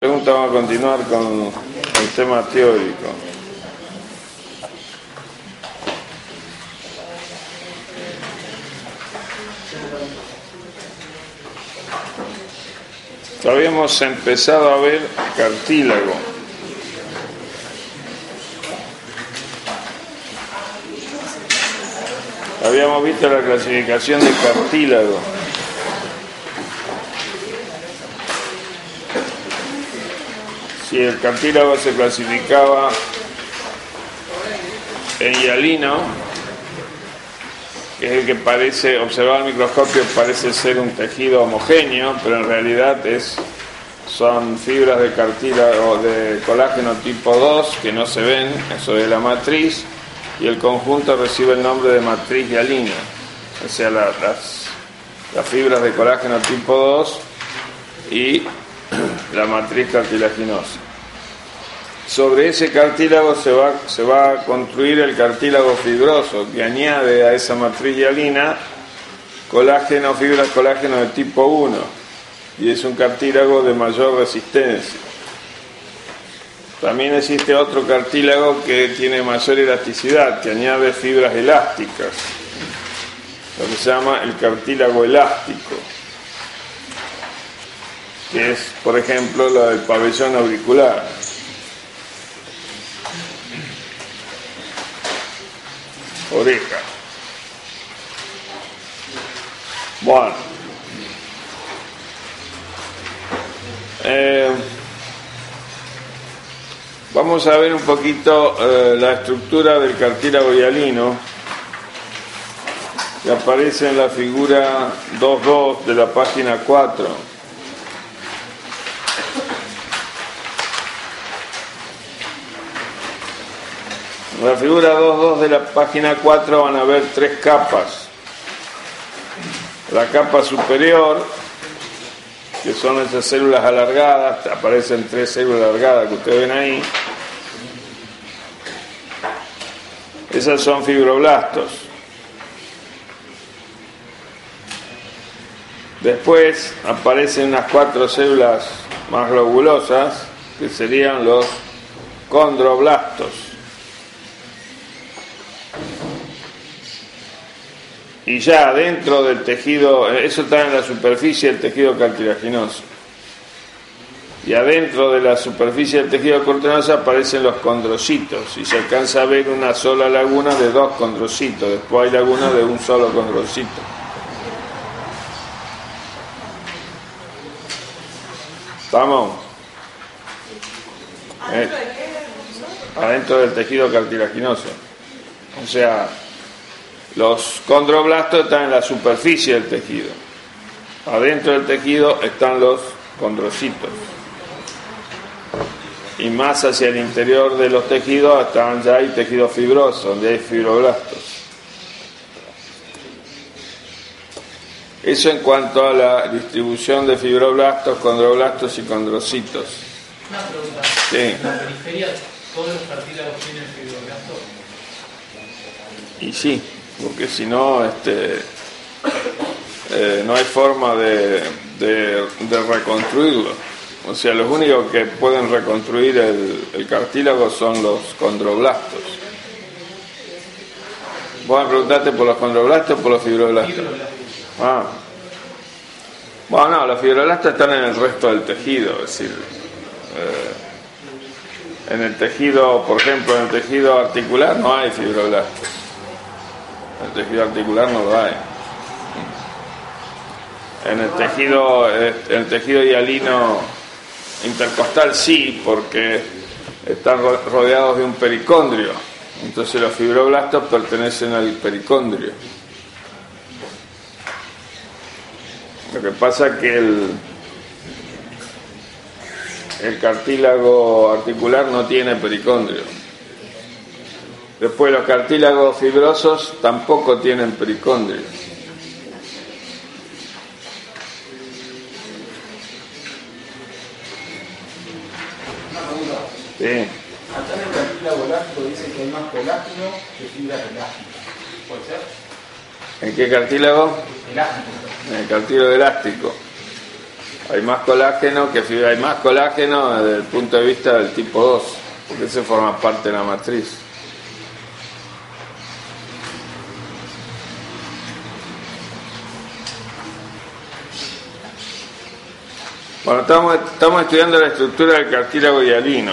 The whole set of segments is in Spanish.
pregunta vamos a continuar con el tema teórico. Habíamos empezado a ver cartílago. Habíamos visto la clasificación de cartílago. Si el cartílago se clasificaba en hialino, que es el que parece, observar al microscopio, parece ser un tejido homogéneo, pero en realidad es, son fibras de cartílago de colágeno tipo 2 que no se ven, eso es la matriz, y el conjunto recibe el nombre de matriz hialina, o sea, las, las fibras de colágeno tipo 2 y la matriz cartilaginosa. Sobre ese cartílago se va, se va a construir el cartílago fibroso que añade a esa matriz hialina colágeno, fibras colágeno de tipo 1 y es un cartílago de mayor resistencia. También existe otro cartílago que tiene mayor elasticidad, que añade fibras elásticas, lo que se llama el cartílago elástico que es, por ejemplo, la del pabellón auricular. Oreja. Bueno. Eh, vamos a ver un poquito eh, la estructura del cartílago hialino que aparece en la figura 2.2 de la página 4. En la figura 2.2 de la página 4 van a ver tres capas. La capa superior, que son esas células alargadas, aparecen tres células alargadas que ustedes ven ahí. Esas son fibroblastos. Después aparecen unas cuatro células más globulosas, que serían los condroblastos. Y ya dentro del tejido, eso está en la superficie del tejido cartilaginoso. Y adentro de la superficie del tejido cartilaginoso aparecen los condrocitos y se alcanza a ver una sola laguna de dos condrocitos, después hay lagunas de un solo condrocito. ¿Estamos? Eh, adentro del tejido cartilaginoso. O sea, los condroblastos están en la superficie del tejido. Adentro del tejido están los condrocitos. Y más hacia el interior de los tejidos están ya hay tejidos fibrosos, donde hay fibroblastos. Eso en cuanto a la distribución de fibroblastos, condroblastos y condrocitos. Una pregunta. Sí. ¿En la periferia todos los cartílagos tienen fibroblastos? Y sí porque si no, este, eh, no hay forma de, de, reconstruirlo. O sea, los únicos que pueden reconstruir el, cartílago son los condroblastos. ¿Vos me preguntaste por los condroblastos o por los fibroblastos? Ah. Bueno, no, los fibroblastos están en el resto del tejido, es decir, eh, en el tejido, por ejemplo, en el tejido articular no hay fibroblastos. El tejido articular no lo hay. En el tejido, eh, el tejido hialino intercostal sí, porque están rodeados de un pericondrio. Entonces los fibroblastos pertenecen al pericondrio. Lo que pasa es que el, el cartílago articular no tiene pericondrio. Después los cartílagos fibrosos tampoco tienen pericondrio. Sí. Acá en el cartílago elástico dice que hay más colágeno que fibras elásticas. ¿Puede ser? ¿En qué cartílago? Elástico. En el cartílago elástico. Hay más colágeno que fibra, hay más colágeno desde el punto de vista del tipo 2, porque ese forma parte de la matriz. Bueno, estamos, estamos estudiando la estructura del cartílago hialino.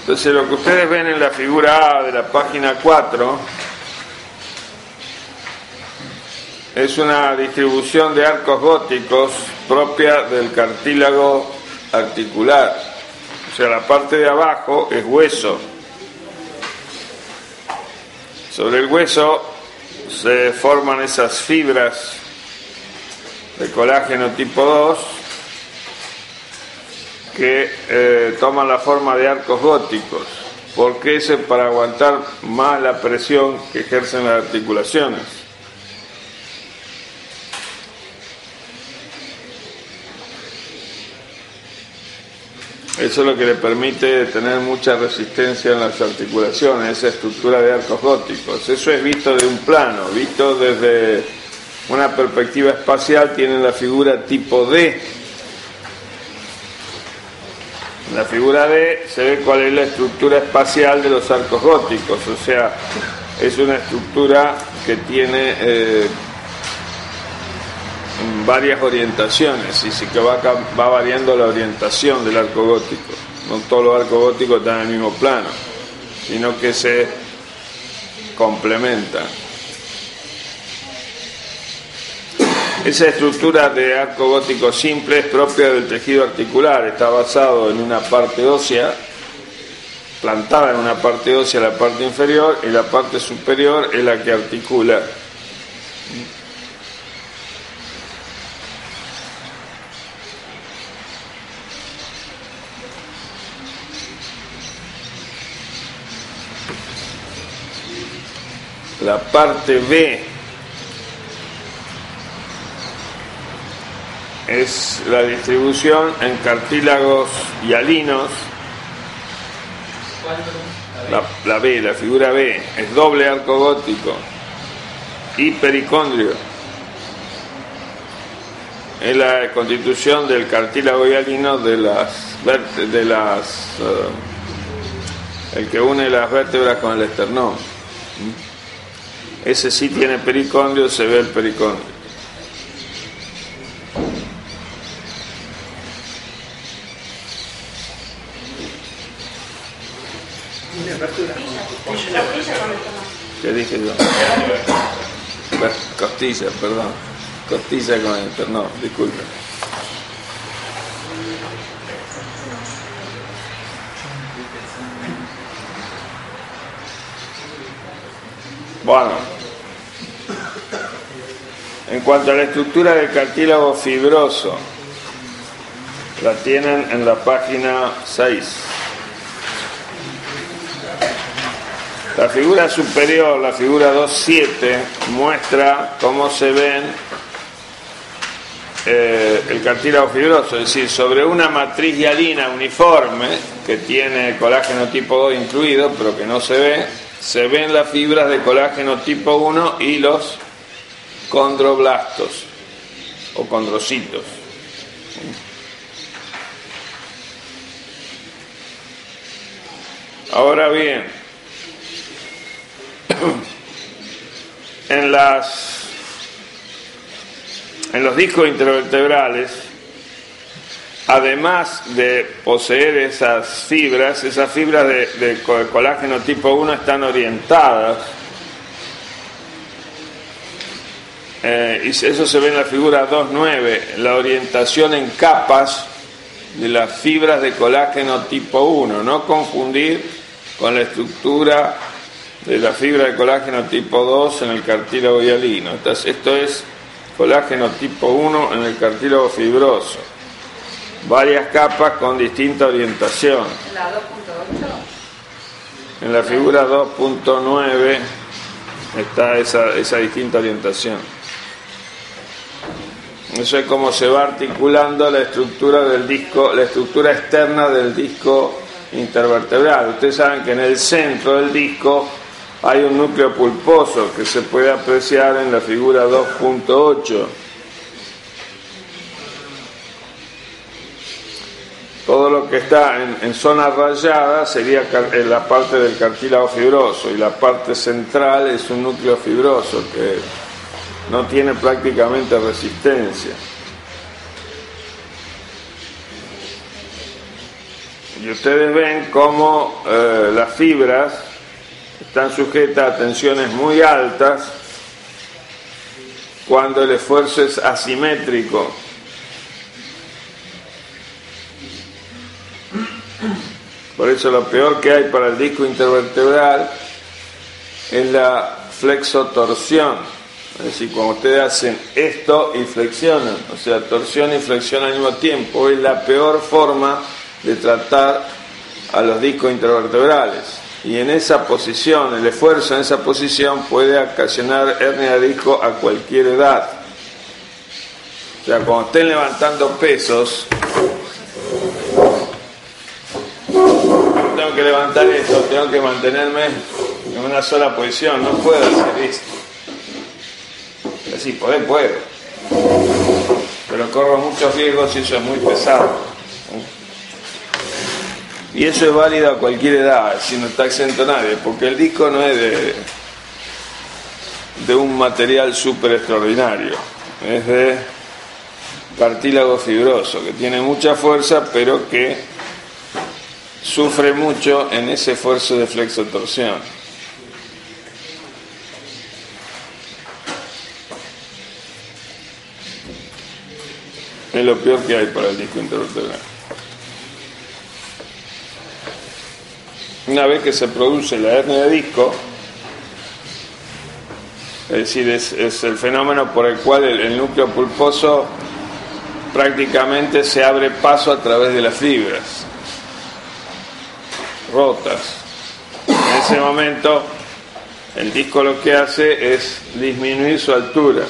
Entonces lo que ustedes ven en la figura A de la página 4 es una distribución de arcos góticos propia del cartílago articular. O sea, la parte de abajo es hueso. Sobre el hueso se forman esas fibras de colágeno tipo 2 que eh, toman la forma de arcos góticos, porque es para aguantar más la presión que ejercen las articulaciones. Eso es lo que le permite tener mucha resistencia en las articulaciones, esa estructura de arcos góticos. Eso es visto de un plano, visto desde una perspectiva espacial, tiene la figura tipo D. En la figura D se ve cuál es la estructura espacial de los arcos góticos, o sea, es una estructura que tiene eh, varias orientaciones y sí que va, va variando la orientación del arco gótico. No todos los arcos góticos están en el mismo plano, sino que se complementan. Esa estructura de arco gótico simple es propia del tejido articular, está basado en una parte ósea, plantada en una parte ósea la parte inferior y la parte superior es la que articula. La parte B es la distribución en cartílagos hialinos. La, la B, la figura B, es doble arco gótico y pericondrio. Es la constitución del cartílago hialino de las de uh, el que une las vértebras con el esternón. Ese sí tiene pericondrio, se ve el pericondrio. ¿Qué dije yo? Costilla, perdón. Costilla con el no, disculpe. Bueno, en cuanto a la estructura del cartílago fibroso, la tienen en la página 6. La figura superior, la figura 2.7, muestra cómo se ven eh, el cartílago fibroso, es decir, sobre una matriz hialina uniforme que tiene colágeno tipo 2 incluido, pero que no se ve, se ven las fibras de colágeno tipo 1 y los condroblastos o condrocitos. Ahora bien, en las en los discos intervertebrales además de poseer esas fibras esas fibras de, colágeno tipo 1 están orientadas eh, y eso se ve en la figura 2.9 la orientación en capas de las fibras de colágeno tipo 1 no confundir con la estructura de la fibra de colágeno tipo 2 en el cartílago hialino. esto es colágeno tipo 1 en el cartílago fibroso. Varias capas con distinta orientación. ¿En la 2.8? En la figura 2.9 está esa, esa distinta orientación. Eso es como se va articulando la estructura del disco, la estructura externa del disco intervertebral. Ustedes saben que en el centro del disco hay un núcleo pulposo que se puede apreciar en la figura 2.8. lo que está en, en zona rayada sería eh, la parte del cartílago fibroso y la parte central es un núcleo fibroso que no tiene prácticamente resistencia. Y ustedes ven cómo eh, las fibras están sujetas a tensiones muy altas cuando el esfuerzo es asimétrico. Por eso lo peor que hay para el disco intervertebral es la flexotorsión. Es decir, cuando ustedes hacen esto y flexionan, o sea, torsión y flexión al mismo tiempo, es la peor forma de tratar a los discos intervertebrales. Y en esa posición, el esfuerzo en esa posición puede ocasionar hernia de disco a cualquier edad. O sea, cuando estén levantando pesos, tengo que levantar esto, tengo que mantenerme en una sola posición, no puedo hacer esto. Así, poder, puedo. Pero corro muchos riesgos y eso es muy pesado. Y eso es válido a cualquier edad, si no está exento nadie, porque el disco no es de, un material súper extraordinario, es de cartílago fibroso, que tiene mucha fuerza, pero que sufre mucho en ese esfuerzo de flexotorsión. Es lo peor que hay para el disco intervertebral. Una vez que se produce la hernia de disco, es decir, es, el fenómeno por el cual el núcleo pulposo prácticamente se abre paso a través de las fibras rotas. En ese momento, el disco lo que hace es disminuir su altura.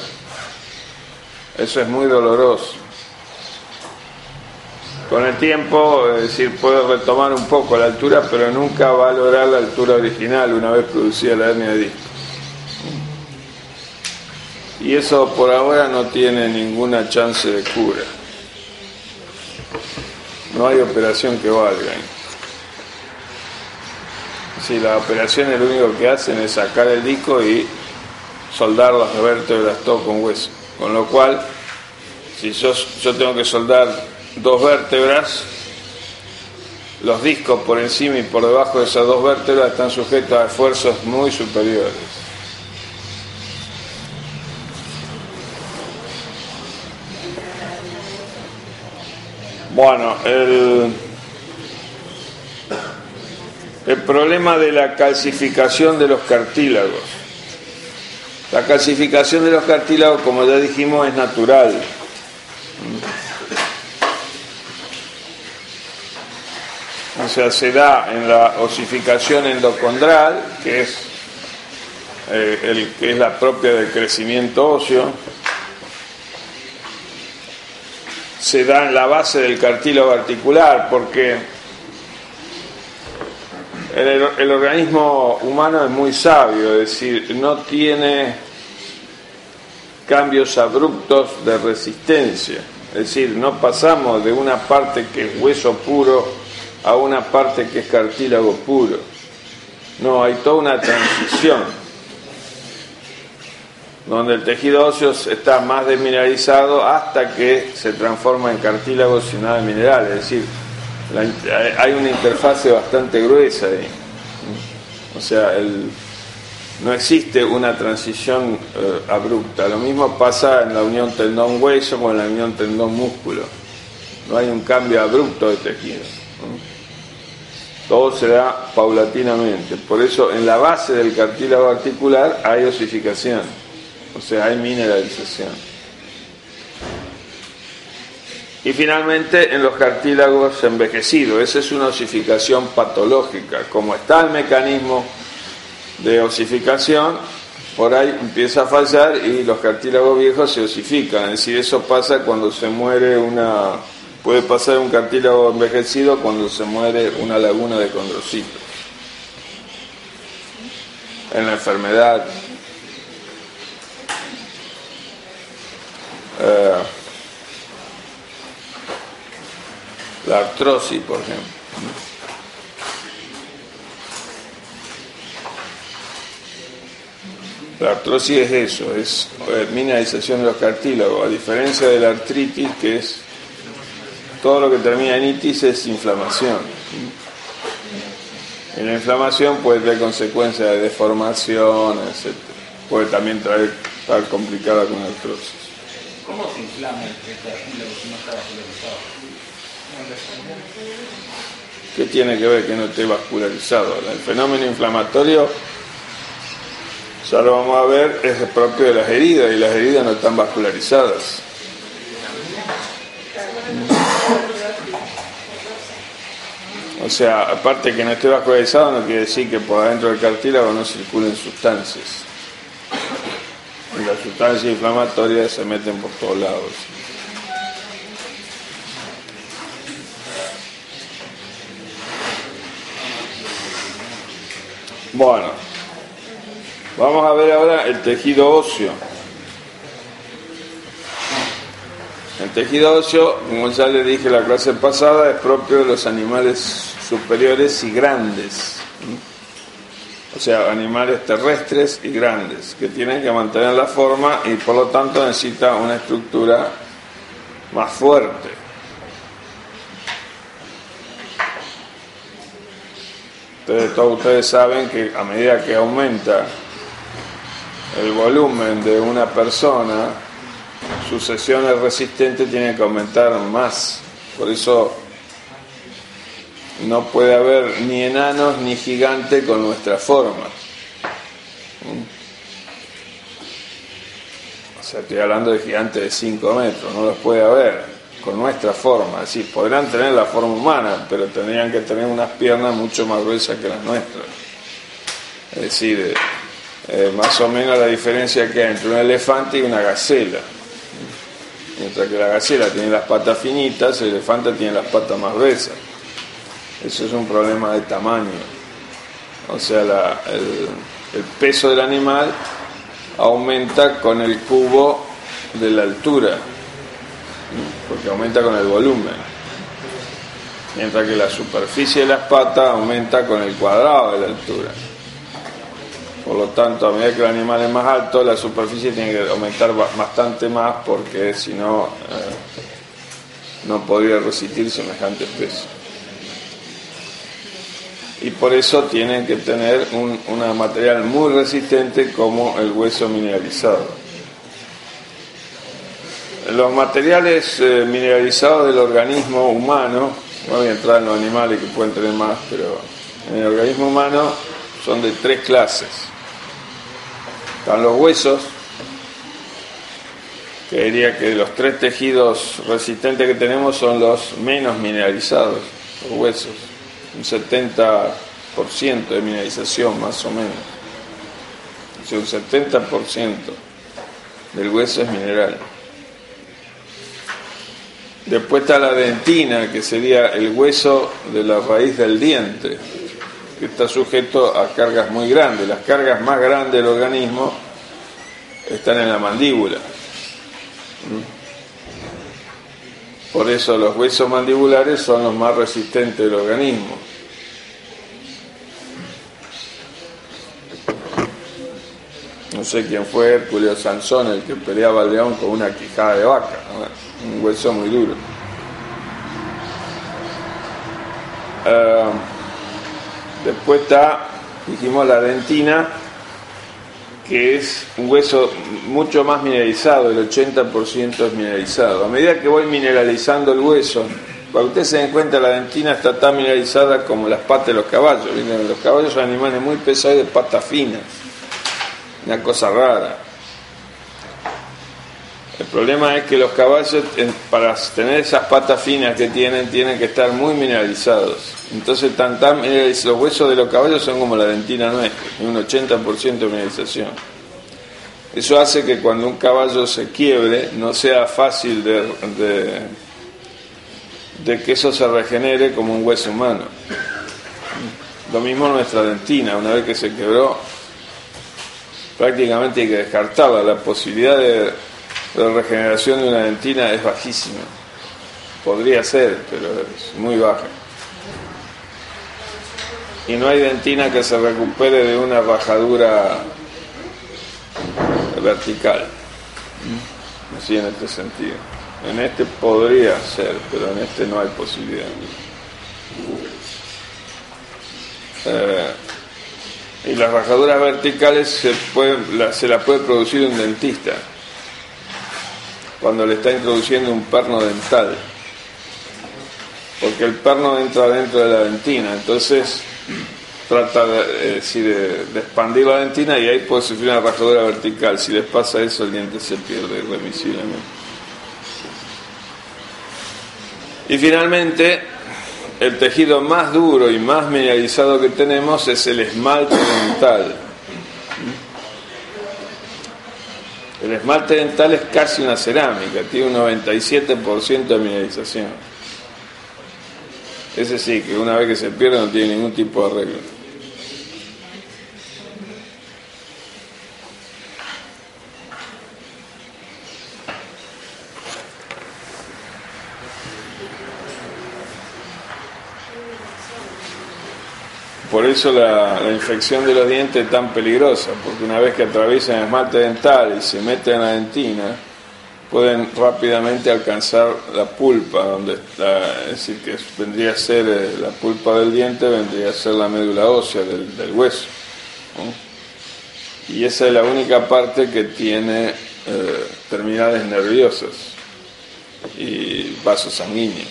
Eso es muy doloroso. Con el tiempo, es decir, puede retomar un poco la altura, pero nunca va a lograr la altura original una vez producida la hernia de disco. Y eso por ahora no tiene ninguna chance de cura. No hay operación que valga. Si la operación lo único que hacen es sacar el disco y soldar las vértebras todo con hueso. Con lo cual, si yo, yo tengo que soldar dos vértebras, los discos por encima y por debajo de esas dos vértebras están sujetos a esfuerzos muy superiores. Bueno, el, el problema de la calcificación de los cartílagos. La calcificación de los cartílagos, como ya dijimos, es natural. Sea, se da en la osificación endocondral, que es, eh, que es la propia del crecimiento óseo. Se da en la base del cartílago articular, porque el, el, organismo humano es muy sabio, es decir, no tiene cambios abruptos de resistencia. Es decir, no pasamos de una parte que es hueso puro a una parte que es cartílago puro. No, hay toda una transición donde el tejido óseo está más desmineralizado hasta que se transforma en cartílago sin nada de mineral. Es decir, hay una interfase bastante gruesa ahí. O sea, no existe una transición eh, abrupta. Lo mismo pasa en la unión tendón-hueso como en la unión tendón-músculo. No hay un cambio abrupto de tejido. Todo se da paulatinamente. Por eso en la base del cartílago articular hay osificación. O sea, hay mineralización. Y finalmente en los cartílagos envejecidos, esa es una osificación patológica. Como está el mecanismo de osificación, por ahí empieza a fallar y los cartílagos viejos se osifican. Es decir, eso pasa cuando se muere una. Puede pasar un cartílago envejecido cuando se muere una laguna de condrocitos. En la enfermedad. Eh, La artrosis, por ejemplo. La artrosis es eso, es mineralización de los cartílagos, a diferencia de la artritis, que es todo lo que termina en itis es inflamación. Y la inflamación puede tener consecuencias de deformación, etc. Puede también traer, estar complicada con artrosis. ¿Cómo se inflama el cartílago si no está vascularizado? ¿Qué tiene que ver que no esté vascularizado? El fenómeno inflamatorio ya lo vamos a ver, es propio de las heridas y las heridas no están vascularizadas. O sea, aparte que no esté vascularizado no quiere decir que por adentro del cartílago no circulen sustancias. Las sustancias inflamatorias se meten por todos lados. Bueno, Vamos a ver ahora el tejido óseo. El tejido óseo, como ya le dije la clase pasada, es propio de los animales superiores y grandes. O sea, animales terrestres y grandes, que tienen que mantener la forma y por lo tanto necesita una estructura más fuerte. Entonces, todos ustedes saben que a medida que aumenta el volumen de una persona, sus sesiones resistentes tienen que aumentar más. Por eso no puede haber ni enanos ni gigantes con nuestra forma. O sea, estoy hablando de gigantes de 5 metros, no los puede haber con nuestra forma. Es decir, podrán tener la forma humana, pero tendrían que tener unas piernas mucho más gruesas que las nuestras. Es decir, eh, más o menos la diferencia que hay entre un elefante y una gacela. Mientras que la gacela tiene las patas finitas, el elefante tiene las patas más gruesas. Eso es un problema de tamaño. O sea, el, el peso del animal aumenta con el cubo de la altura, porque aumenta con el volumen. Mientras que la superficie de las patas aumenta con el cuadrado de la altura. Por lo tanto, a medida que el animal es más alto, la superficie tiene que aumentar bastante más porque si no, eh, no podría resistir semejante peso. Y por eso tienen que tener un material muy resistente como el hueso mineralizado. Los materiales eh, mineralizados del organismo humano, no voy a entrar en los animales que pueden tener más, pero en el organismo humano son de tres clases están los huesos, que diría que los tres tejidos resistentes que tenemos son los menos mineralizados, los huesos, un 70% de mineralización más o menos. O un 70% del hueso es mineral. Después está la dentina, que sería el hueso de la raíz del diente, que está sujeto a cargas muy grandes. Las cargas más grandes del organismo están en la mandíbula. Por eso los huesos mandibulares son los más resistentes del organismo. No sé quién fue Hércules Sansón el que peleaba al león con una quijada de vaca, un hueso muy duro. Ah, Después está, dijimos, la dentina, que es un hueso mucho más mineralizado, el 80% es mineralizado. A medida que voy mineralizando el hueso, para que ustedes se den cuenta, la dentina está tan mineralizada como las patas de los caballos. Los caballos son animales muy pesados de patas finas, una cosa rara. El problema es que los caballos, para tener esas patas finas que tienen, tienen que estar muy mineralizados. Entonces, tan, los huesos de los caballos son como la dentina nuestra, un 80% de mineralización. Eso hace que cuando un caballo se quiebre, no sea fácil de, de, de que eso se regenere como un hueso humano. Lo mismo nuestra dentina, una vez que se quebró, prácticamente hay que descartarla. La posibilidad de la regeneración de una dentina es bajísima. podría ser, pero es muy baja. Y no hay dentina que se recupere de una rajadura vertical. Así en este sentido. En este podría ser, pero en este no hay posibilidad. Eh, y las rajaduras verticales se, la, se la puede producir un dentista cuando le está introduciendo un perno dental. Porque el perno entra dentro de la dentina, entonces trata de, expandir la dentina y ahí puede sufrir una rajadura vertical. Si les pasa eso, el diente se pierde irremisiblemente. Y finalmente, el tejido más duro y más mineralizado que tenemos es el esmalte dental. El esmalte dental es casi una cerámica, tiene un 97% de mineralización. Ese sí, que una vez que se pierde no tiene ningún tipo de arreglo. Por eso la, infección de los dientes es tan peligrosa, porque una vez que atraviesan el esmalte dental y se meten en la dentina, pueden rápidamente alcanzar la pulpa, donde está, es decir, que vendría a ser eh, la pulpa del diente, vendría a ser la médula ósea del, hueso. Y esa es la única parte que tiene eh, terminales nerviosas y vasos sanguíneos.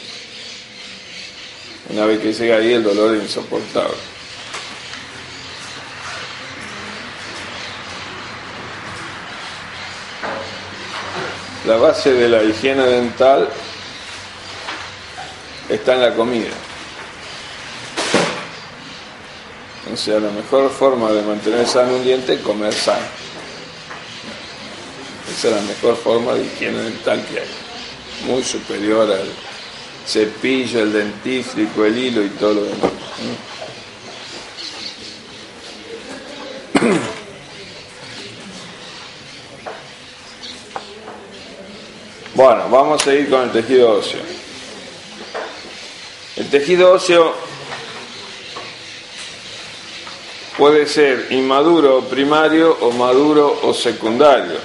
Una vez que llega ahí el dolor es insoportable. La base de la higiene dental está en la comida. O sea, la mejor forma de mantener sano un diente es comer sano. Esa es la mejor forma de higiene dental que hay. Muy superior al cepillo, el dentífrico, el hilo y todo lo demás. Bueno, vamos a ir con el tejido óseo. El tejido óseo puede ser inmaduro primario o maduro o secundario.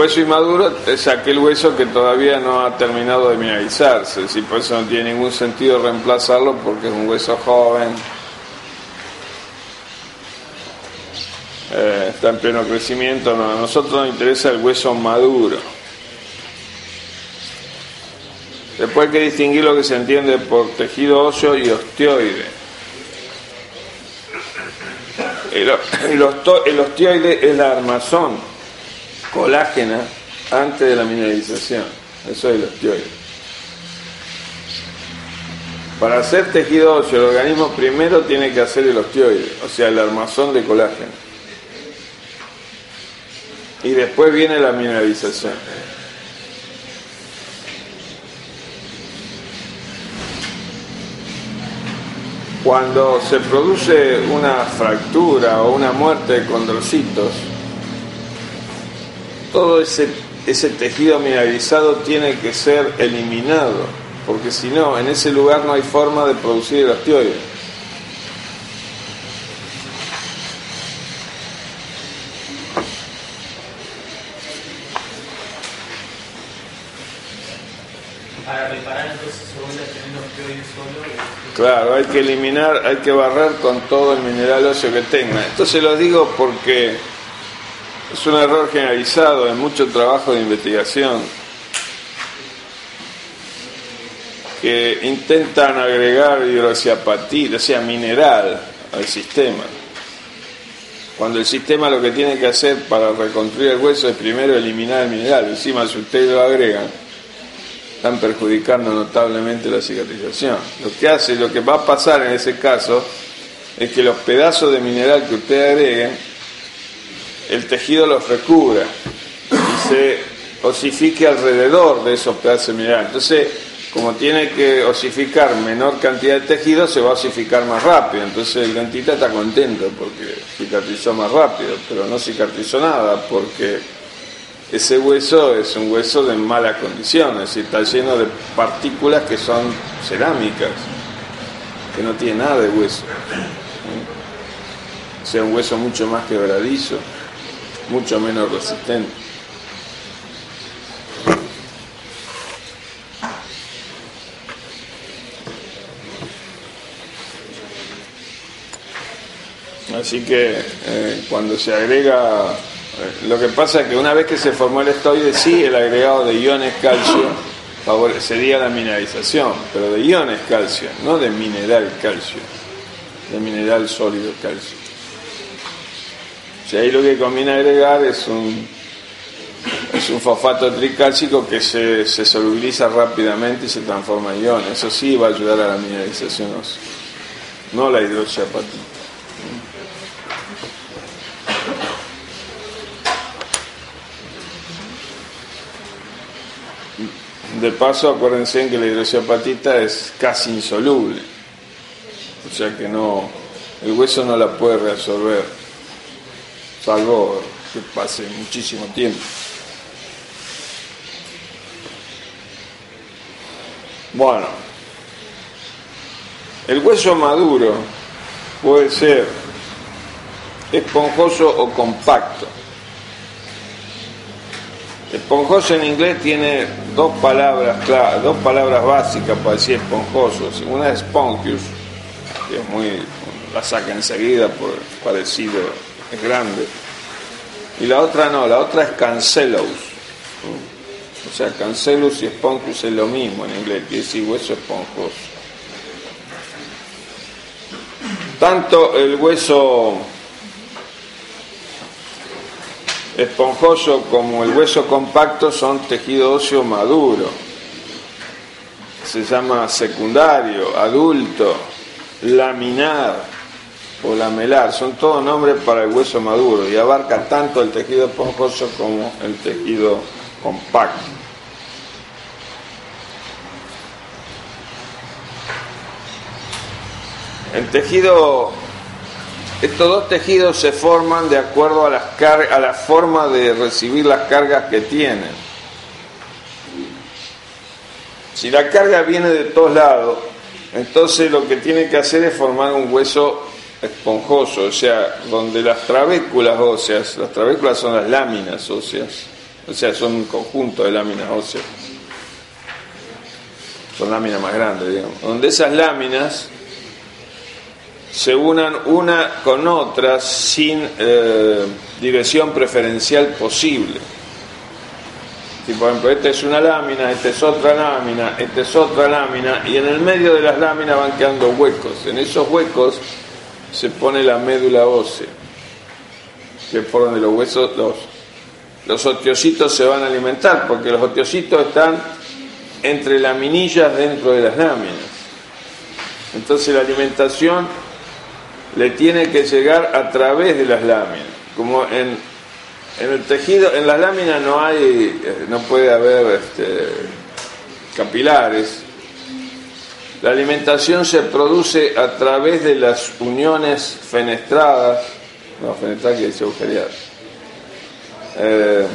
Hueso inmaduro es aquel hueso que todavía no ha terminado de mineralizarse, si por eso no tiene ningún sentido reemplazarlo porque es un hueso joven, eh, está en pleno crecimiento. a nosotros nos interesa el hueso maduro. Después hay que distinguir lo que se entiende por tejido óseo y osteoide. El, el osteoide es la armazón colágena antes de la mineralización. Eso es el osteoide. Para hacer tejido óseo, el organismo primero tiene que hacer el osteoide, o sea, el armazón de colágeno. Y después viene la mineralización. Cuando se produce una fractura o una muerte de condrocitos, todo ese, ese tejido mineralizado tiene que ser eliminado, porque si no, en ese lugar no hay forma de producir el osteoide. Para reparar entonces se vuelve a tener osteoide solo. Claro, hay que eliminar, hay que barrer con todo el mineral óseo que tenga. Esto se lo digo porque es un error generalizado en mucho trabajo de investigación que intentan agregar hidroxiapatita, o sea, mineral al sistema. Cuando el sistema lo que tiene que hacer para reconstruir el hueso es primero eliminar el mineral, encima si ustedes lo agregan, están perjudicando notablemente la cicatrización. Lo que hace, lo que va a pasar en ese caso, es que los pedazos de mineral que ustedes agreguen el tejido los recubra y se osifique alrededor de esos pedazos de. Entonces, como tiene que osificar menor cantidad de tejido, se va a osificar más rápido. Entonces el dentista está contento porque cicatrizó más rápido, pero no cicatrizó nada porque ese hueso es un hueso de malas condiciones y está lleno de partículas que son cerámicas, que no tiene nada de hueso. O sea, un hueso mucho más quebradizo, mucho menos resistente. Así que eh, cuando se agrega, eh, lo que pasa es que una vez que se formó el estoide, sí, el agregado de iones calcio favorecería la mineralización, pero de iones calcio, no de mineral calcio, de mineral sólido calcio. Sea, ahí lo que conviene agregar es un, es un fosfato tricálcico que se, se solubiliza rápidamente y se transforma en iones. Eso sí va a ayudar a la mineralización ósea, no la hidroxiapatita. De paso, acuérdense que la hidroxiapatita es casi insoluble, o sea que no, el hueso no la puede reabsorber, salvo que pase muchísimo tiempo. Bueno, el hueso maduro puede ser esponjoso o compacto. Esponjoso en inglés tiene dos palabras claras, dos palabras básicas para decir esponjoso. Una es spongious, que es muy, la saca enseguida por parecido, es grande. Y la otra no, la otra es cancellous. O sea, cancellous y spongious es lo mismo en inglés, quiere decir hueso esponjoso. Tanto el hueso esponjoso como el hueso compacto son tejido óseo maduro. Se llama secundario, adulto, laminar o lamelar. Son todos nombres para el hueso maduro y abarca tanto el tejido esponjoso como el tejido compacto. El tejido estos dos tejidos se forman de acuerdo a, las a la forma de recibir las cargas que tienen. Si la carga viene de todos lados, entonces lo que tiene que hacer es formar un hueso esponjoso, o sea, donde las trabéculas óseas, las trabéculas son las láminas óseas, o sea, son un conjunto de láminas óseas, son láminas más grandes, digamos, donde esas láminas se unan una con otra sin eh, dirección preferencial posible. Si por ejemplo, esta es una lámina, esta es otra lámina, esta es otra lámina, y en el medio de las láminas van quedando huecos. En esos huecos se pone la médula ósea, que por donde los huesos, los, los osteocitos se van a alimentar, porque los osteocitos están entre laminillas dentro de las láminas. Entonces la alimentación le tiene que llegar a través de las láminas. Como en, en el tejido, en las láminas no hay, eh, no puede haber este, capilares. La alimentación se produce a través de las uniones fenestradas, no, fenestradas que dice agujereadas. Eh,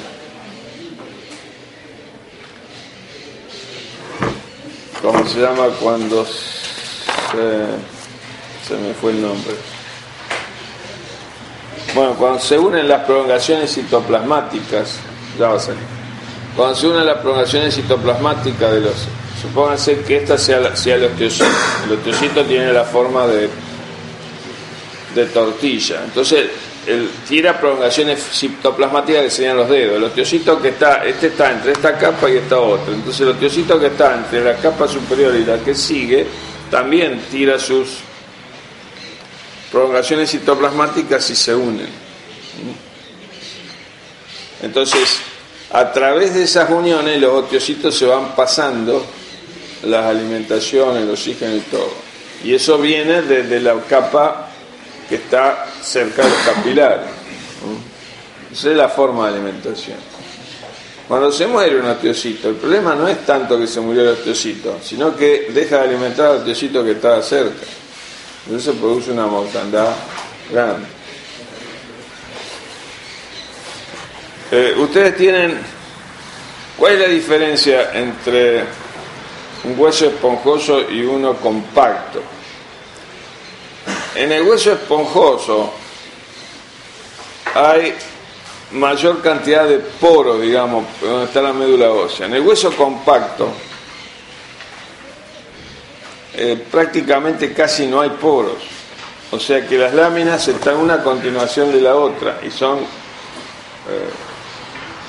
¿Cómo se llama cuando se se me fue el nombre. Bueno, cuando se unen las prolongaciones citoplasmáticas, ya va a salir. Cuando se unen las prolongaciones citoplasmáticas de los. Supónganse que esta sea, el osteocito. El osteocito tiene la forma de, de tortilla. Entonces, el, tira prolongaciones citoplasmáticas que serían los dedos. El osteocito que está, este está entre esta capa y esta otra. Entonces, el osteocito que está entre la capa superior y la que sigue, también tira sus prolongaciones citoplasmáticas y se unen. Entonces, a través de esas uniones los osteocitos se van pasando las alimentaciones, el oxígeno y todo. Y eso viene desde la capa que está cerca de los capilares. Esa es la forma de alimentación. Cuando se muere un osteocito, el problema no es tanto que se murió el osteocito, sino que deja de alimentar al osteocito que estaba cerca. Entonces se produce una mortandad grande. Eh, ustedes tienen, ¿cuál es la diferencia entre un hueso esponjoso y uno compacto? En el hueso esponjoso hay mayor cantidad de poros, digamos, donde está la médula ósea. En el hueso compacto eh, prácticamente casi no hay poros. O sea que las láminas están una a continuación de la otra y son eh,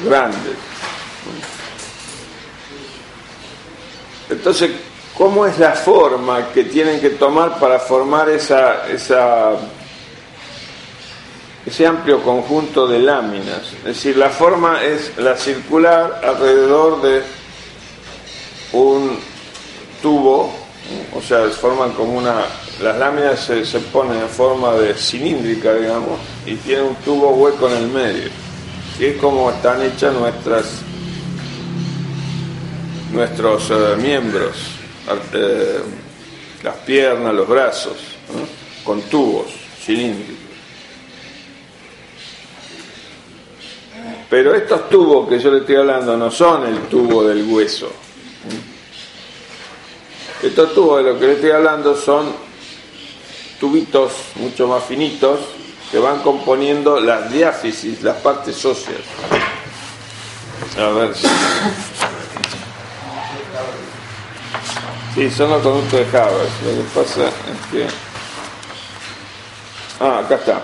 grandes. Entonces, ¿cómo es la forma que tienen que tomar para formar ese amplio conjunto de láminas? Es decir, la forma es la circular alrededor de un tubo, o sea, forman como una... Las láminas se, se ponen en forma de cilíndrica, digamos, y tienen un tubo hueco en el medio que es como están hechas nuestras nuestros eh, miembros, eh, las piernas, los brazos, con tubos cilíndricos. Pero estos tubos que yo le estoy hablando no son el tubo del hueso. Estos tubos de lo que le estoy hablando son tubitos mucho más finitos que van componiendo las diáfisis, las partes óseas. A ver si. Sí, son los conductos de Haber. Lo que pasa es que. Ah, acá está.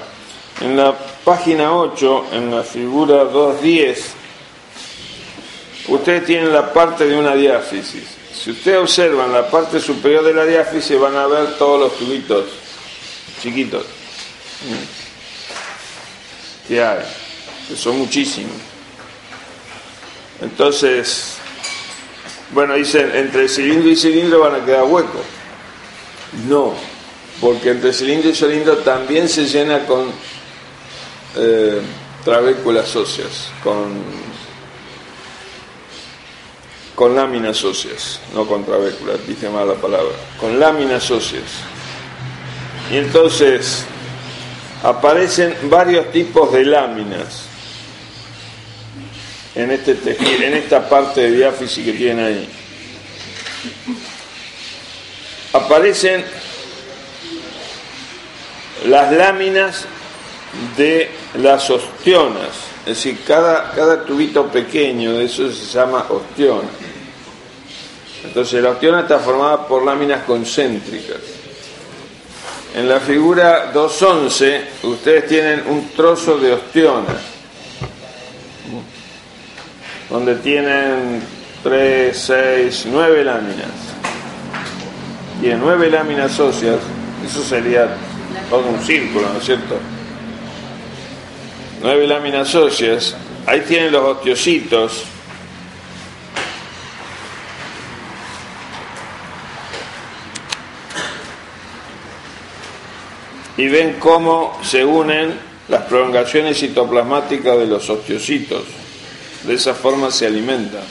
En la página 8, en la figura 210, ustedes tienen la parte de una diáfisis. Si ustedes observan la parte superior de la diáfisis, van a ver todos los tubitos chiquitos que hay, que son muchísimos. Entonces, bueno, dicen, entre cilindro y cilindro van a quedar huecos. No, porque entre cilindro y cilindro también se llena con eh, trabéculas óseas, con, con láminas óseas, no con trabéculas, dije mal la palabra, con láminas óseas. Y entonces aparecen varios tipos de láminas en este tejido, en esta parte de diáfisis que tienen ahí. Aparecen las láminas de las ostionas, es decir, cada, cada tubito pequeño de eso se llama ostiona. Entonces la ostiona está formada por láminas concéntricas. En la figura 211 ustedes tienen un trozo de ostiona, donde tienen 3, 6, 9 láminas. Tienen 9 láminas óseas, eso sería todo un círculo, ¿no es cierto? 9 láminas óseas, ahí tienen los osteocitos, y ven cómo se unen las prolongaciones citoplasmáticas de los osteocitos. De esa forma se alimenta.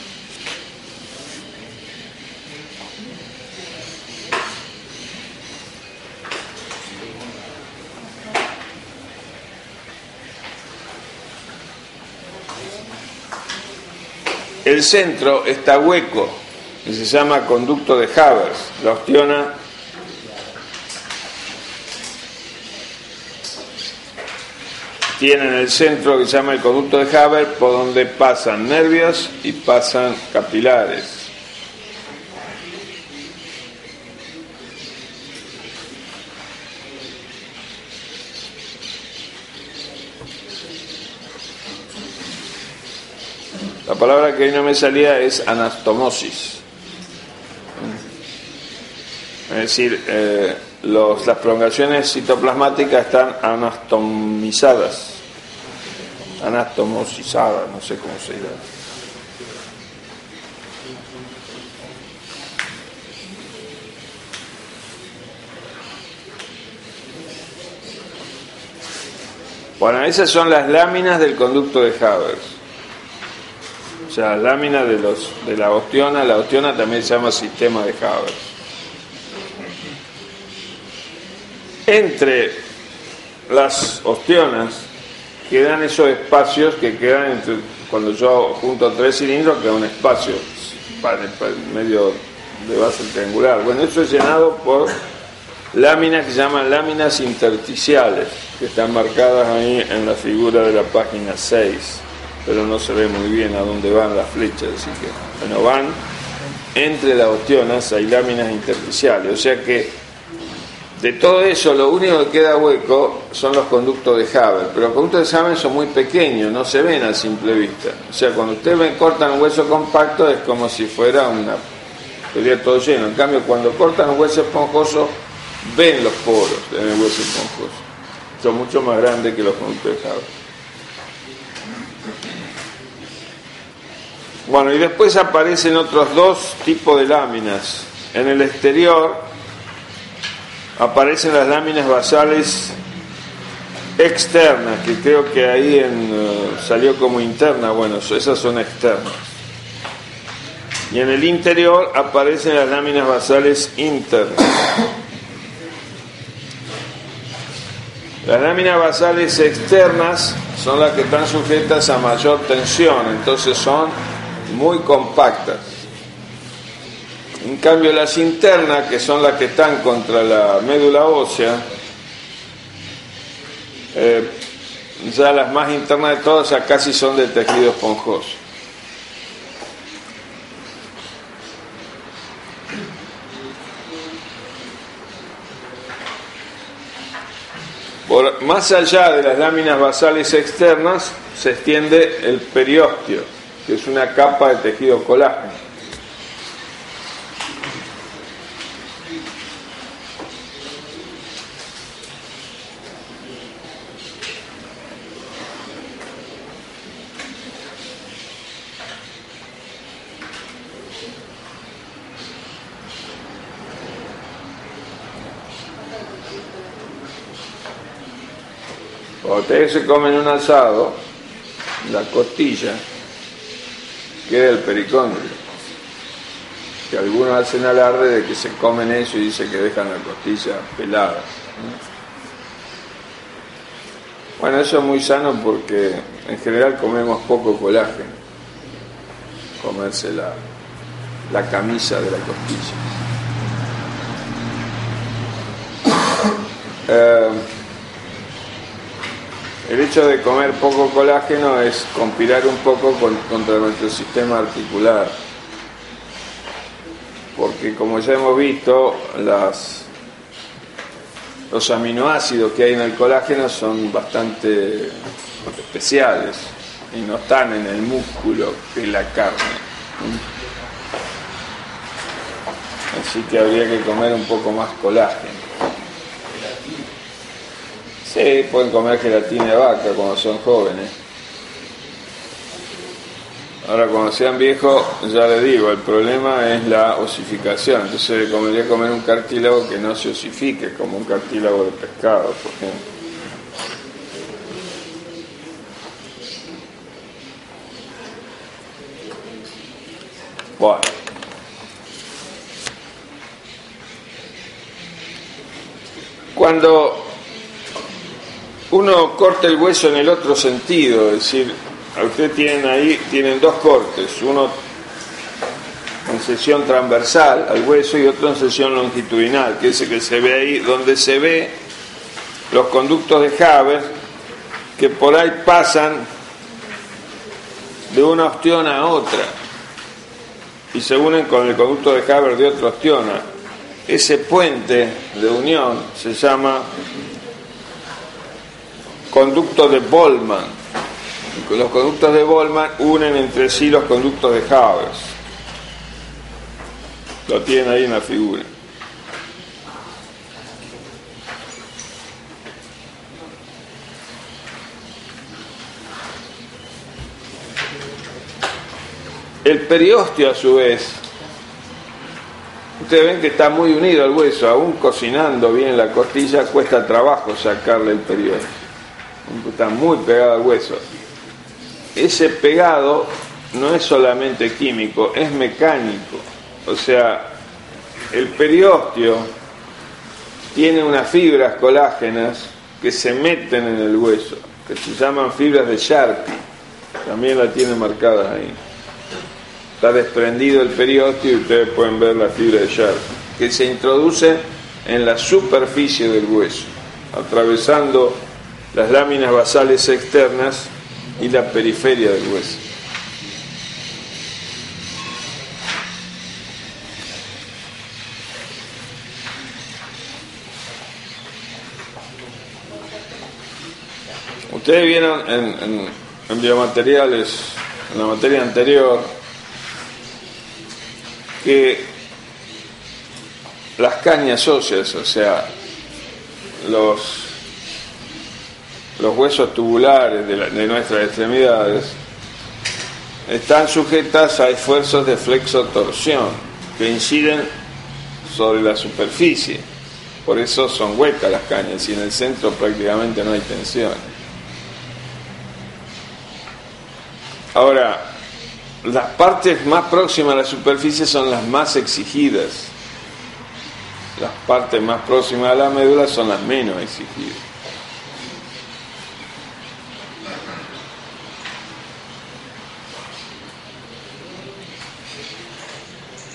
El centro está hueco y se llama conducto de Havers. La ostiona tienen el centro que se llama el conducto de Haber, por donde pasan nervios y pasan capilares. La palabra que ahí no me salía es anastomosis. Es decir, eh, los, las prolongaciones citoplasmáticas están anastomizadas anatomosizada, no sé cómo se llama. Bueno, esas son las láminas del conducto de Havers. O sea, lámina de, los, de la ostiona, la ostiona también se llama sistema de Haber. Entre las ostionas quedan esos espacios que quedan entre, cuando yo junto tres cilindros, queda un espacio para, medio de base triangular. Bueno, eso es llenado por láminas que se llaman láminas intersticiales, que están marcadas ahí en la figura de la página 6 pero no se ve muy bien a dónde van las flechas, así que, bueno, van entre las ostionas, hay láminas intersticiales, o sea que de todo eso lo único que queda hueco son los conductos de Haber, pero los conductos de Haber son muy pequeños, no se ven a simple vista. O sea, cuando ustedes cortan un hueso compacto es como si fuera una sería todo lleno. En cambio, cuando cortan un hueso esponjoso, ven los poros en el hueso esponjoso. Son mucho más grandes que los conductos de Haber. Bueno, y después aparecen otros dos tipos de láminas. En el exterior aparecen las láminas basales externas, que creo que ahí eh, salió como interna, bueno, esas son externas. Y en el interior aparecen las láminas basales internas. Las láminas basales externas son las que están sujetas a mayor tensión, entonces son muy compactas. En cambio las internas, que son las que están contra la médula ósea, eh, ya las más internas de todas ya casi son de tejido esponjoso. Más allá de las láminas basales externas se extiende el periósteo que es una capa de tejido colágeno. Cuando ustedes se comen un asado, la costilla queda el pericóndrio. Que algunos hacen alarde de que se comen eso y dicen que dejan la costilla pelada. Bueno, eso es muy sano porque en general comemos poco colágeno. Comerse la, la camisa de la costilla. Eh, el hecho de comer poco colágeno es conspirar un poco contra nuestro sistema articular, porque como ya hemos visto, los aminoácidos que hay en el colágeno son bastante especiales y no están en el músculo de la carne. Así que habría que comer un poco más colágeno. Sí, pueden comer gelatina de vaca cuando son jóvenes. Ahora cuando sean viejos, ya les digo, el problema es la osificación. Entonces comería comer un cartílago que no se osifique, como un cartílago de pescado, por ejemplo. Bueno. Cuando uno corta el hueso en el otro sentido, es decir, a usted tienen ahí, tienen dos cortes, uno en sección transversal al hueso y otro en sección longitudinal, que es el que se ve ahí, donde se ve los conductos de Haber que por ahí pasan de una ostiona a otra y se unen con el conducto de Haber de otra ostiona. Ese puente de unión se llama conducto de Bolman. Los conductos de Bolman unen entre sí los conductos de Havers. Lo tienen ahí en la figura. El periósteo a su vez, ustedes ven que está muy unido al hueso, aún cocinando bien la costilla cuesta trabajo sacarle el periósteo está muy pegado al hueso. Ese pegado no es solamente químico, es mecánico. O sea, el periósteo tiene unas fibras colágenas que se meten en el hueso, que se llaman fibras de Sharpie. También la tiene marcada ahí. Está desprendido el periósteo y ustedes pueden ver la fibra de Sharpie, que se introduce en la superficie del hueso, atravesando las láminas basales externas y la periferia del hueso. Ustedes vieron en, biomateriales, en la materia anterior, que las cañas óseas, o sea, los, los huesos tubulares de, nuestras extremidades, están sujetas a esfuerzos de flexotorsión que inciden sobre la superficie. Por eso son huecas las cañas y en el centro prácticamente no hay tensión. Ahora, las partes más próximas a la superficie son las más exigidas. Las partes más próximas a la médula son las menos exigidas.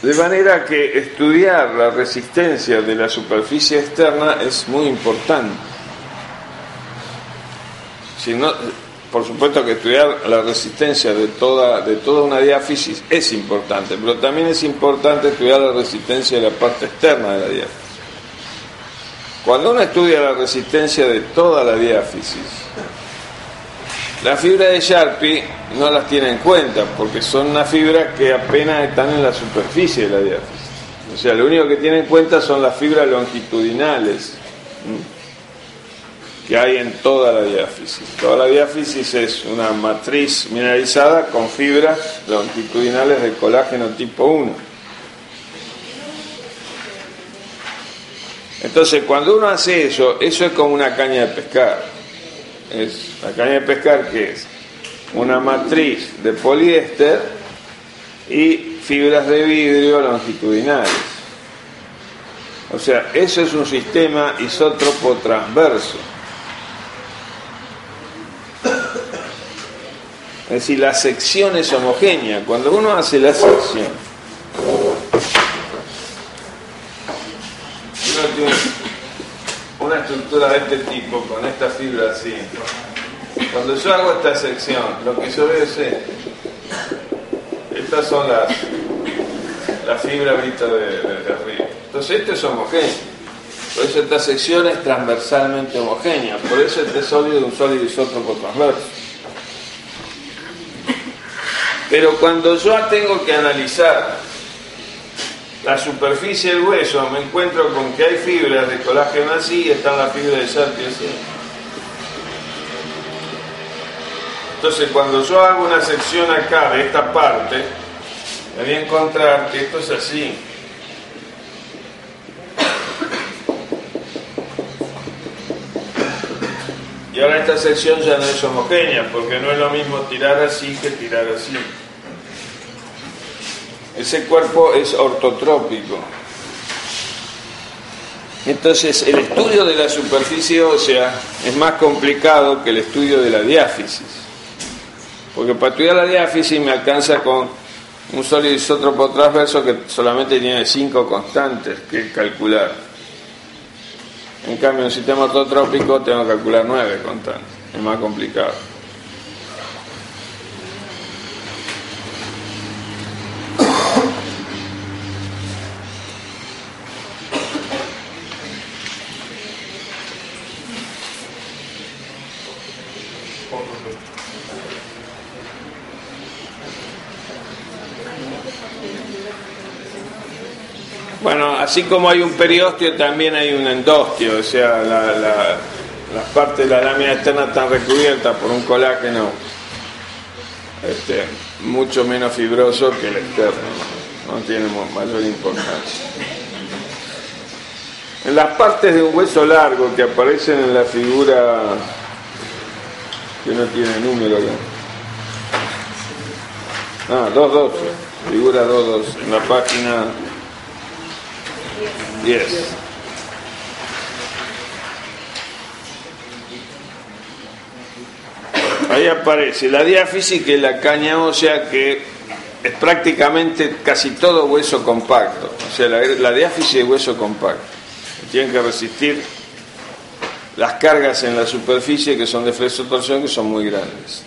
De manera que estudiar la resistencia de la superficie externa es muy importante. Si no, por supuesto que estudiar la resistencia de toda, de toda una diáfisis es importante, pero también es importante estudiar la resistencia de la parte externa de la diáfisis. Cuando uno estudia la resistencia de toda la diáfisis, la fibra de Sharpie no las tiene en cuenta, porque son una fibra que apenas están en la superficie de la diáfisis. O sea, lo único que tiene en cuenta son las fibras longitudinales que hay en toda la diáfisis. Toda la diáfisis es una matriz mineralizada con fibras longitudinales de colágeno tipo 1. Entonces, cuando uno hace eso, eso es como una caña de pescar. Es la caña de pescar que es una matriz de poliéster y fibras de vidrio longitudinales. O sea, eso es un sistema isótropo transverso. Es decir, la sección es homogénea. Cuando uno hace la sección, uno tiene estructura de este tipo, con esta fibra así. Cuando yo hago esta sección, lo que yo veo es esto. Estas son las, fibras vistas de, arriba. Entonces esto es homogéneo. Por eso esta sección es transversalmente homogénea. Por eso este sólido es un sólido isótropo transverso. Pero cuando yo tengo que analizar la superficie del hueso, me encuentro con que hay fibras de colágeno así y están las fibras de sartio así. Entonces, cuando yo hago una sección acá de esta parte, me voy a encontrar que esto es así. Y ahora esta sección ya no es homogénea, porque no es lo mismo tirar así que tirar así. Ese cuerpo es ortotrópico. Entonces, el estudio de la superficie ósea es más complicado que el estudio de la diáfisis. Porque para estudiar la diáfisis me alcanza con un sólido isótropo transverso que solamente tiene cinco constantes que calcular. En cambio, en un sistema ortotrópico tengo que calcular nueve constantes. Es más complicado. Bueno, así como hay un periósteo, también hay un endostio, o sea, las partes de la lámina externa están recubiertas por un colágeno este, mucho menos fibroso que el externo, no tiene mayor importancia. En las partes de un hueso largo que aparecen en la figura que no tiene número acá. Ah, 2.12. Figura 2.12. En la página 10. Ahí aparece la diáfisis, que es la caña ósea que es prácticamente casi todo hueso compacto. O sea, la, diáfisis es hueso compacto. Tienen que resistir las cargas en la superficie que son de torsión que son muy grandes.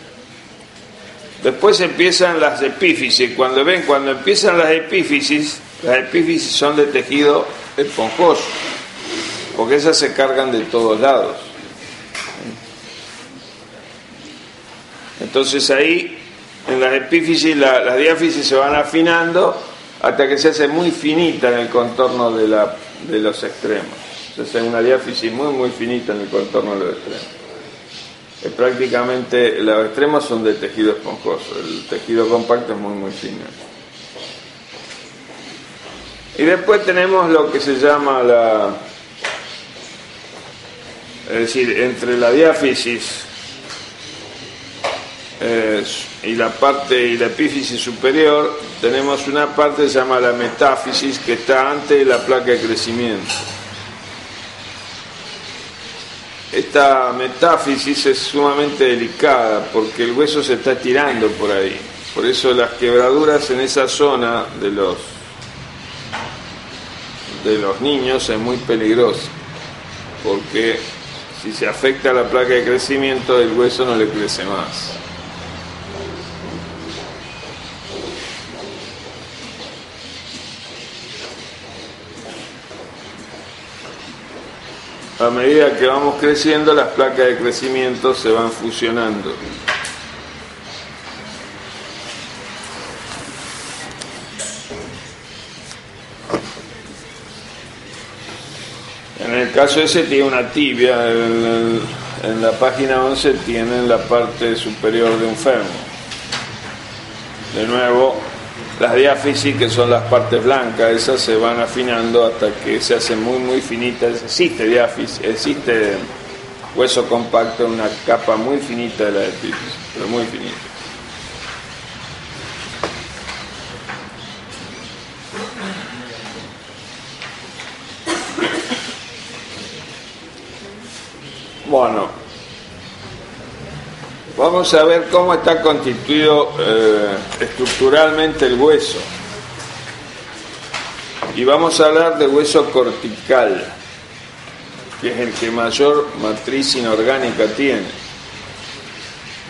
Después empiezan las epífisis. Cuando ven, cuando empiezan las epífisis, las epífisis son de tejido esponjoso, porque esas se cargan de todos lados. Entonces ahí, en las epífisis, las diáfisis se van afinando hasta que se hace muy finita en el contorno de, la, de los extremos. Se hace una diáfisis muy, muy finita en el contorno de los extremos. Prácticamente, los extremos son de tejido esponjoso, el tejido compacto es muy, muy fino. Y después tenemos lo que se llama la, es decir, entre la diáfisis y la parte y la epífisis superior tenemos una parte que se llama la metáfisis que está antes de la placa de crecimiento. Esta metáfisis es sumamente delicada porque el hueso se está tirando por ahí. Por eso las quebraduras en esa zona de los de los niños es muy peligroso porque si se afecta la placa de crecimiento el hueso no le crece más. a medida que vamos creciendo, las placas de crecimiento se van fusionando. Caso ese tiene una tibia, en, la página 11 tienen la parte superior de un fémur. De nuevo, las diáfisis, que son las partes blancas, esas se van afinando hasta que se hacen muy, muy finitas. Existe diáfisis, existe hueso compacto, una capa muy finita de la epífisis, pero muy finita. Bueno, Vamos a ver cómo está constituido eh, estructuralmente el hueso. Y vamos a hablar de hueso cortical, que es el que mayor matriz inorgánica tiene.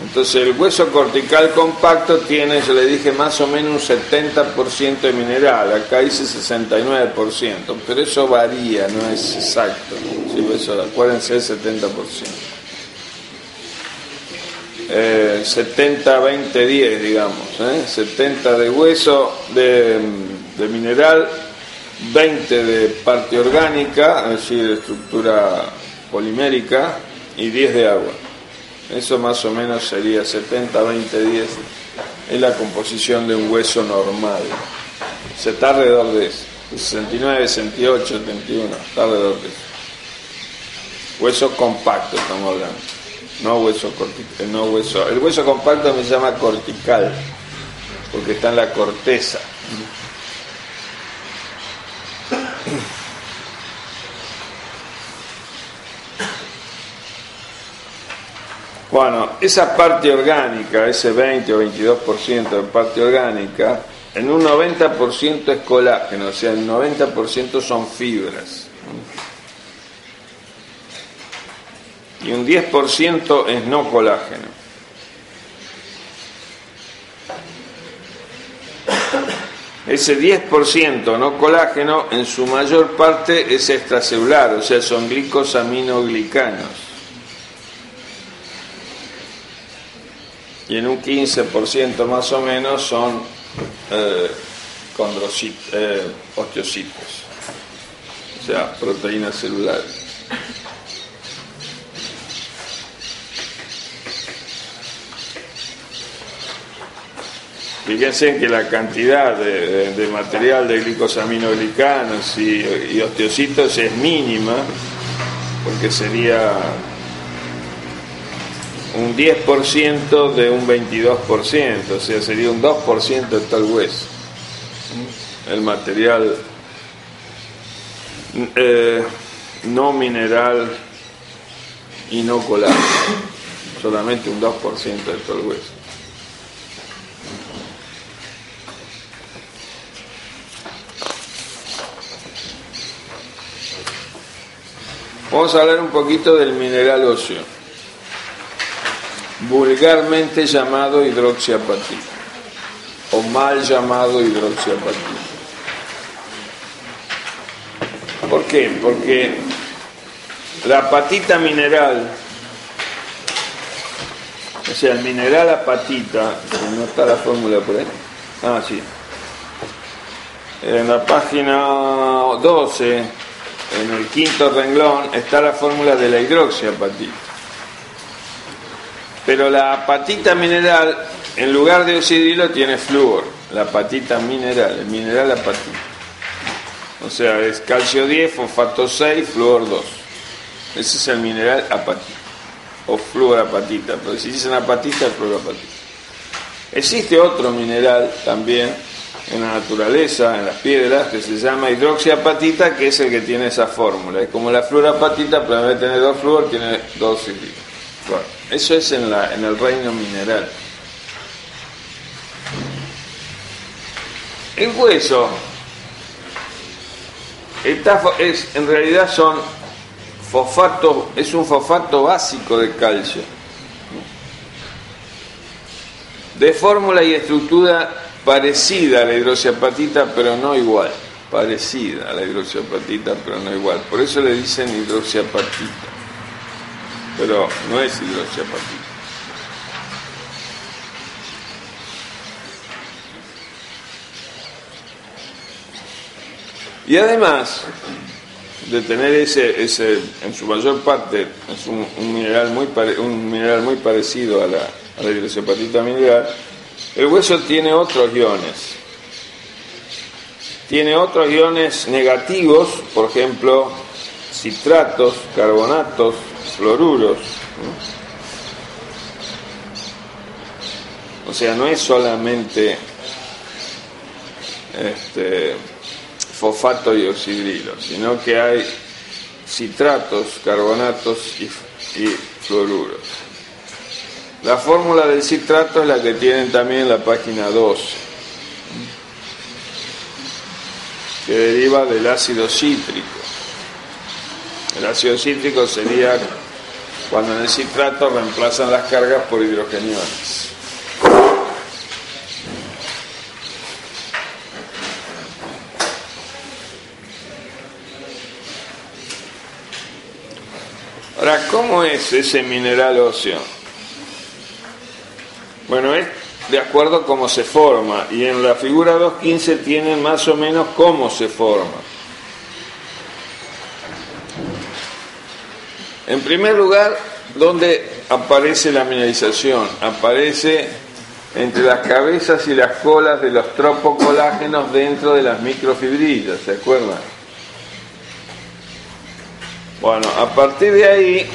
Entonces el hueso cortical compacto tiene, yo le dije, más o menos un 70% de mineral, acá dice 69%, pero eso varía, no es exacto. Sí, eso, acuérdense, el 70%. 70, 20, 10, digamos. 70 ¿eh? de hueso, de, mineral, 20 de parte orgánica, es decir, de estructura polimérica, y 10 de agua. Eso más o menos sería 70, 20, 10. Es la composición de un hueso normal. Se está alrededor de eso. 69, 68, 71, está alrededor de eso. Hueso compacto estamos hablando. No hueso cortical, no hueso. El hueso compacto me llama cortical, porque está en la corteza. Bueno, esa parte orgánica, ese 20 o 22% de parte orgánica, en un 90% es colágeno, o sea, el 90% son fibras. Y un 10% es no colágeno. Ese 10% no colágeno en su mayor parte es extracelular, o sea, son glicosaminoglicanos. Y en un 15% más o menos son eh, eh, osteocitos, o sea, proteínas celulares. Fíjense que la cantidad de, material de glicosaminoglicanos y, osteocitos es mínima, porque sería un 10% de un 22%, o sea, sería un 2% de tal hueso. El material eh, no mineral colágeno, solamente un 2% de todo el hueso. Vamos a hablar un poquito del mineral óseo, vulgarmente llamado hidroxiapatita, o mal llamado hidroxiapatita. ¿Por qué? Porque la apatita mineral, o sea, el mineral apatita, no está la fórmula por ahí. Ah, sí. En la página 12 en el quinto renglón está la fórmula de la hidroxiapatita. Pero la apatita mineral, en lugar de oxidrilo, tiene flúor. La apatita mineral, el mineral apatita. O sea, es calcio 10, fosfato 6, flúor 2. Ese es el mineral apatita. O fluorapatita. Pero si dicen apatita, es fluorapatita. Existe otro mineral también en la naturaleza, en las piedras, que se llama hidroxiapatita, que es el que tiene esa fórmula. Es como la fluorapatita, pero en vez de tener dos flúor, tiene dos bueno, Eso es en, la, en el reino mineral. El hueso es, en realidad son fosfato, es un fosfato básico de calcio. De fórmula y estructura parecida a la hidroxiapatita, pero no igual. Parecida a la hidroxiapatita, pero no igual. Por eso le dicen hidroxiapatita. Pero no es hidroxiapatita. Y además de tener ese, ese en su mayor parte, es un, mineral, muy un mineral muy parecido a la, a la hidroxiapatita mineral, el hueso tiene otros iones. Tiene otros iones negativos, por ejemplo, citratos, carbonatos, fluoruros. O sea, no es solamente este, fosfato y oxidrilo, sino que hay citratos, carbonatos y, y fluoruros. La fórmula del citrato es la que tienen también en la página 2, que deriva del ácido cítrico. El ácido cítrico sería cuando en el citrato reemplazan las cargas por hidrogeniones. Ahora, ¿cómo es ese mineral óseo? Bueno, es de acuerdo a cómo se forma y en la figura 2.15 tienen más o menos cómo se forma. En primer lugar, ¿dónde aparece la mineralización? Aparece entre las cabezas y las colas de los tropocolágenos dentro de las microfibrillas, ¿se acuerdan? Bueno, a partir de ahí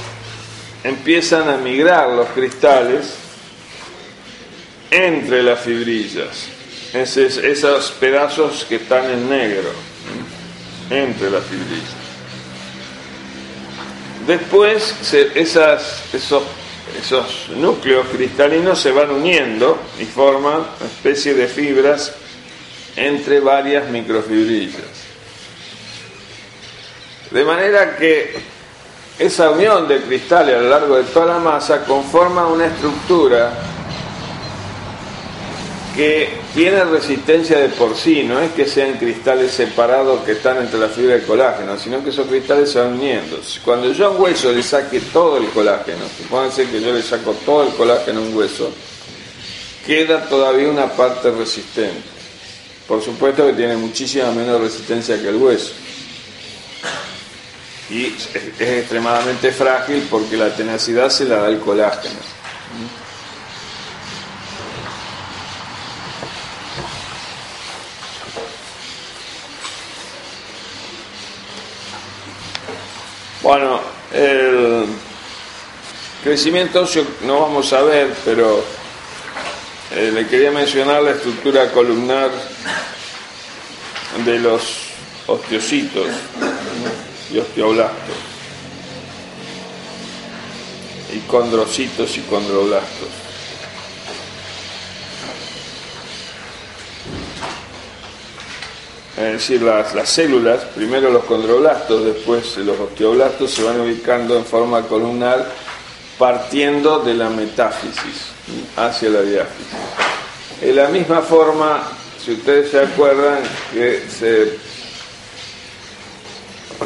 empiezan a migrar los cristales entre las fibrillas, esos pedazos que están en negro, entre las fibrillas. Después esas, esos, esos núcleos cristalinos se van uniendo y forman una especie de fibras entre varias microfibrillas. De manera que esa unión de cristales a lo largo de toda la masa conforma una estructura que tiene resistencia de por sí, no es que sean cristales separados que están entre la fibra y el colágeno, sino que esos cristales se van uniendo. Cuando yo a un hueso le saque todo el colágeno, supónganse que yo le saco todo el colágeno a un hueso, queda todavía una parte resistente. Por supuesto que tiene muchísima menos resistencia que el hueso. Y es extremadamente frágil porque la tenacidad se la da el colágeno. Bueno, Crecimiento óseo no vamos a ver, pero eh, le quería mencionar la estructura columnar de los osteocitos y osteoblastos, y condrocitos y condroblastos. Es decir, las, las células, primero los condroblastos, después los osteoblastos, se van ubicando en forma columnar partiendo de la metáfisis hacia la diáfisis. De la misma forma, si ustedes se acuerdan, que se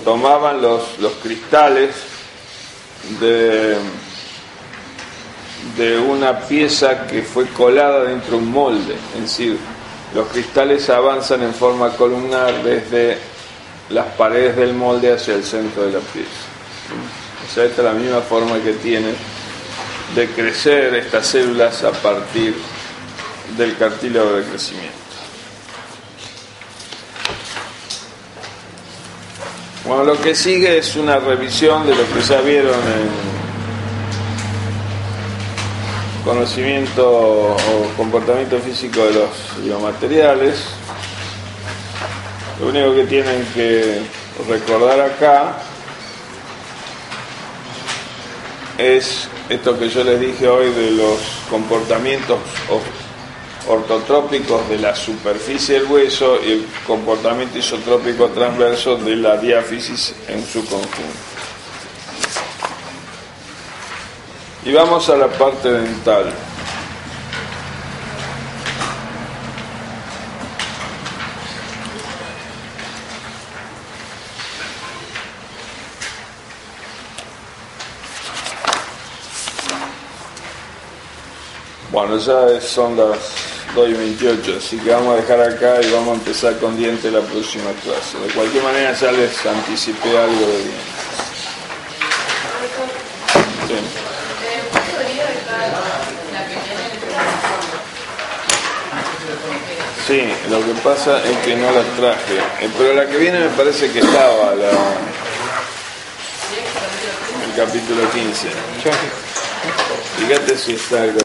tomaban los, los cristales de, de una pieza que fue colada dentro de un molde, es decir, los cristales avanzan en forma columnar desde las paredes del molde hacia el centro de la pieza. O sea, esta es la misma forma que tiene de crecer estas células a partir del cartílago de crecimiento. Bueno, lo que sigue es una revisión de lo que ya vieron en conocimiento o comportamiento físico de los biomateriales. Lo único que tienen que recordar acá es esto que yo les dije hoy de los comportamientos ortotrópicos de la superficie del hueso y el comportamiento isotrópico transverso de la diáfisis en su conjunto. Y vamos a la parte dental. Bueno, ya son las 2 y 28, así que vamos a dejar acá y vamos a empezar con dientes la próxima clase. De cualquier manera ya les anticipé algo de dientes. Sí, lo que pasa es que no la traje. Eh, pero la que viene me parece que estaba la, el capítulo 15. Fíjate si está el